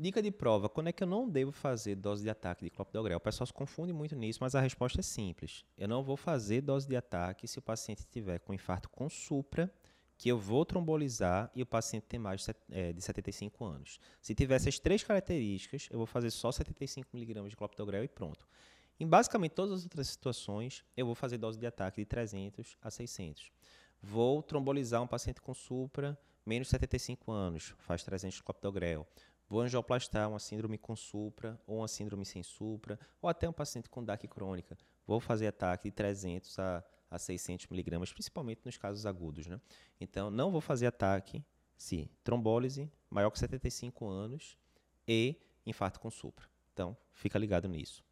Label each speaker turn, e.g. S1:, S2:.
S1: Dica de prova, quando é que eu não devo fazer dose de ataque de clopidogrel? O pessoal se confunde muito nisso, mas a resposta é simples. Eu não vou fazer dose de ataque se o paciente tiver com infarto com supra, que eu vou trombolizar e o paciente tem mais de 75 é, anos. Se tiver essas três características, eu vou fazer só 75mg de clopidogrel e pronto. Em basicamente todas as outras situações, eu vou fazer dose de ataque de 300 a 600. Vou trombolizar um paciente com supra, menos de 75 anos, faz 300 de clopidogrel. Vou angioplastar uma síndrome com supra, ou uma síndrome sem supra, ou até um paciente com DAC crônica. Vou fazer ataque de 300 a, a 600 miligramas, principalmente nos casos agudos. Né? Então, não vou fazer ataque se trombólise maior que 75 anos e infarto com supra. Então, fica ligado nisso.